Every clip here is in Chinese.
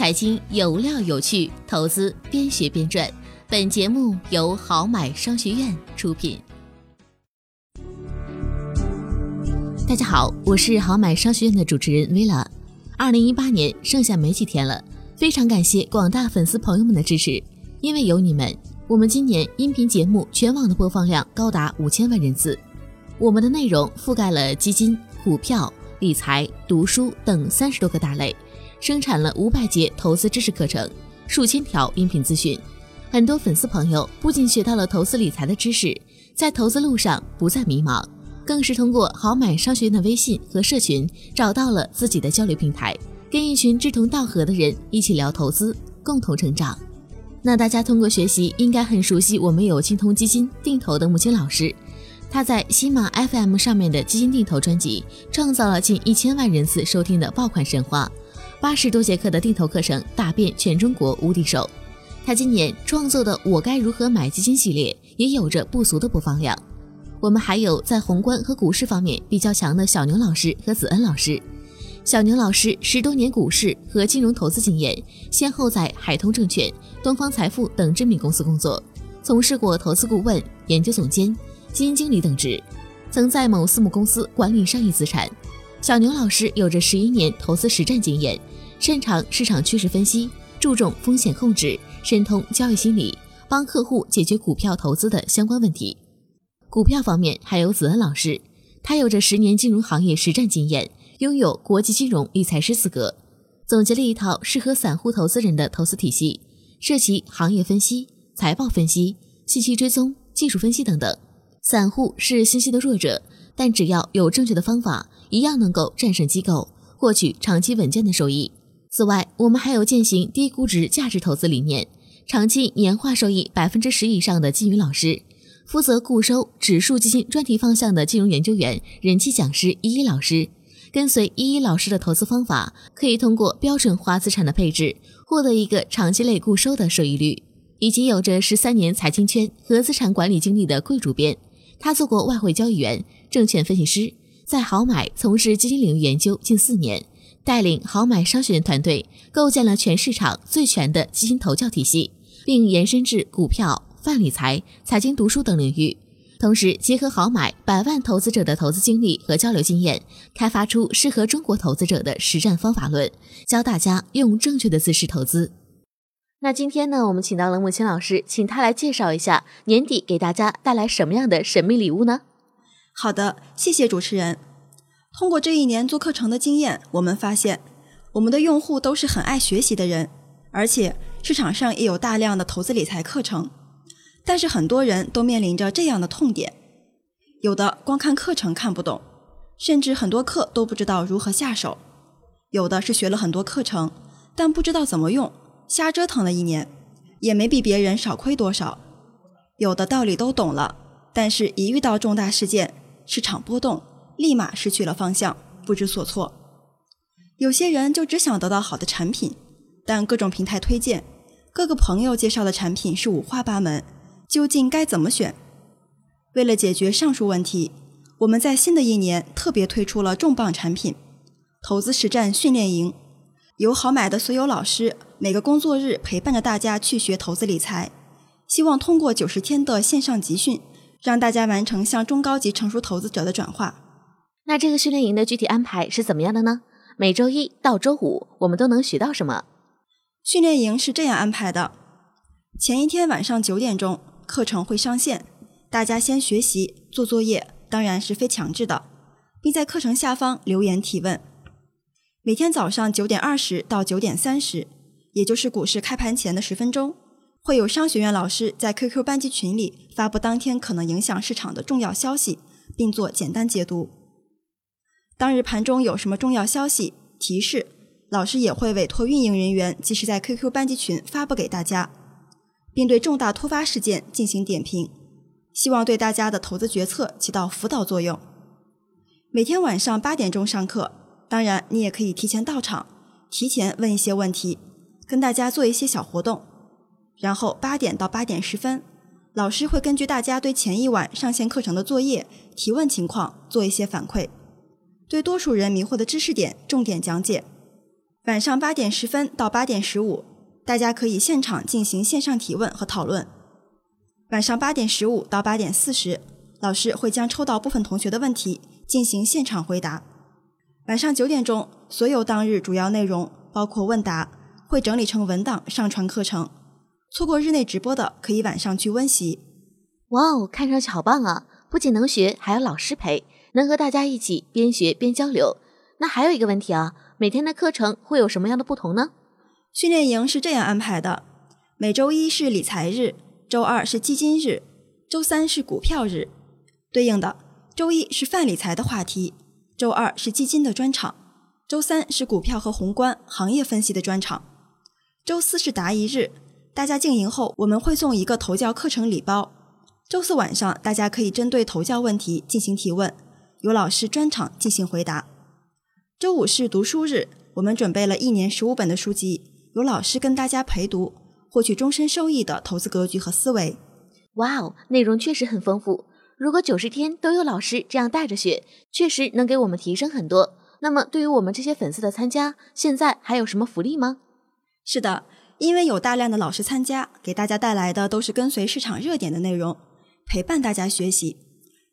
财经有料有趣，投资边学边赚。本节目由好买商学院出品。大家好，我是好买商学院的主持人 Villa。二零一八年剩下没几天了，非常感谢广大粉丝朋友们的支持，因为有你们，我们今年音频节目全网的播放量高达五千万人次。我们的内容覆盖了基金、股票、理财、读书等三十多个大类。生产了五百节投资知识课程，数千条音频资讯，很多粉丝朋友不仅学到了投资理财的知识，在投资路上不再迷茫，更是通过好买商学院的微信和社群找到了自己的交流平台，跟一群志同道合的人一起聊投资，共同成长。那大家通过学习，应该很熟悉我们有青通基金定投的木青老师，他在喜马 FM 上面的基金定投专辑，创造了近一千万人次收听的爆款神话。八十多节课的定投课程打遍全中国无敌手。他今年创作的《我该如何买基金》系列也有着不俗的播放量。我们还有在宏观和股市方面比较强的小牛老师和子恩老师。小牛老师十多年股市和金融投资经验，先后在海通证券、东方财富等知名公司工作，从事过投资顾问、研究总监、基金经理等职，曾在某私募公司管理上亿资产。小牛老师有着十一年投资实战经验，擅长市场趋势分析，注重风险控制，深通交易心理，帮客户解决股票投资的相关问题。股票方面还有子恩老师，他有着十年金融行业实战经验，拥有国际金融理财师资格，总结了一套适合散户投资人的投资体系，涉及行业分析、财报分析、信息追踪、技术分析等等。散户是信息的弱者，但只要有正确的方法。一样能够战胜机构，获取长期稳健的收益。此外，我们还有践行低估值价值投资理念，长期年化收益百分之十以上的金宇老师，负责固收指数基金专题方向的金融研究员、人气讲师依依老师。跟随依依老师的投资方法，可以通过标准化资产的配置，获得一个长期类固收的收益率。以及有着十三年财经圈和资产管理经历的贵主编，他做过外汇交易员、证券分析师。在好买从事基金领域研究近四年，带领好买商学院团队构建了全市场最全的基金投教体系，并延伸至股票、泛理财、财经读书等领域。同时，结合好买百万投资者的投资经历和交流经验，开发出适合中国投资者的实战方法论，教大家用正确的姿势投资。那今天呢，我们请到了木青老师，请他来介绍一下年底给大家带来什么样的神秘礼物呢？好的，谢谢主持人。通过这一年做课程的经验，我们发现我们的用户都是很爱学习的人，而且市场上也有大量的投资理财课程。但是很多人都面临着这样的痛点：有的光看课程看不懂，甚至很多课都不知道如何下手；有的是学了很多课程，但不知道怎么用，瞎折腾了一年，也没比别人少亏多少；有的道理都懂了，但是一遇到重大事件，市场波动，立马失去了方向，不知所措。有些人就只想得到好的产品，但各种平台推荐、各个朋友介绍的产品是五花八门，究竟该怎么选？为了解决上述问题，我们在新的一年特别推出了重磅产品——投资实战训练营，有好买的所有老师每个工作日陪伴着大家去学投资理财，希望通过九十天的线上集训。让大家完成向中高级成熟投资者的转化。那这个训练营的具体安排是怎么样的呢？每周一到周五，我们都能学到什么？训练营是这样安排的：前一天晚上九点钟，课程会上线，大家先学习做作业，当然是非强制的，并在课程下方留言提问。每天早上九点二十到九点三十，也就是股市开盘前的十分钟。会有商学院老师在 QQ 班级群里发布当天可能影响市场的重要消息，并做简单解读。当日盘中有什么重要消息提示，老师也会委托运营人员及时在 QQ 班级群发布给大家，并对重大突发事件进行点评，希望对大家的投资决策起到辅导作用。每天晚上八点钟上课，当然你也可以提前到场，提前问一些问题，跟大家做一些小活动。然后八点到八点十分，老师会根据大家对前一晚上线课程的作业提问情况做一些反馈，对多数人迷惑的知识点重点讲解。晚上八点十分到八点十五，大家可以现场进行线上提问和讨论。晚上八点十五到八点四十，老师会将抽到部分同学的问题进行现场回答。晚上九点钟，所有当日主要内容，包括问答，会整理成文档上传课程。错过日内直播的，可以晚上去温习。哇哦，看上去好棒啊！不仅能学，还有老师陪，能和大家一起边学边交流。那还有一个问题啊，每天的课程会有什么样的不同呢？训练营是这样安排的：每周一是理财日，周二是基金日，周三是股票日。对应的，周一是泛理财的话题，周二是基金的专场，周三是股票和宏观行业分析的专场，周四是答疑日。大家静营后，我们会送一个投教课程礼包。周四晚上，大家可以针对投教问题进行提问，由老师专场进行回答。周五是读书日，我们准备了一年十五本的书籍，由老师跟大家陪读，获取终身受益的投资格局和思维。哇哦，内容确实很丰富。如果九十天都有老师这样带着学，确实能给我们提升很多。那么，对于我们这些粉丝的参加，现在还有什么福利吗？是的。因为有大量的老师参加，给大家带来的都是跟随市场热点的内容，陪伴大家学习。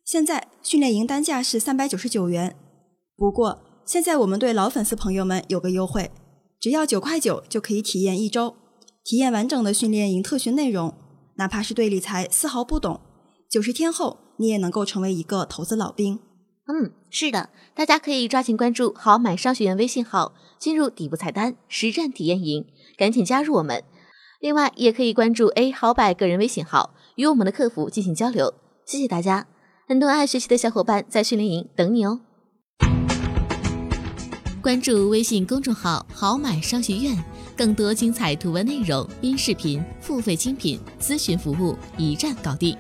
现在训练营单价是三百九十九元，不过现在我们对老粉丝朋友们有个优惠，只要九块九就可以体验一周，体验完整的训练营特训内容。哪怕是对理财丝毫不懂，九十天后你也能够成为一个投资老兵。嗯，是的，大家可以抓紧关注“好买商学院”微信号，进入底部菜单实战体验营。赶紧加入我们！另外，也可以关注 A 好百个人微信号，与我们的客服进行交流。谢谢大家，很多爱学习的小伙伴在训练营等你哦！关注微信公众号“好买商学院”，更多精彩图文内容、音视频、付费精品、咨询服务一站搞定。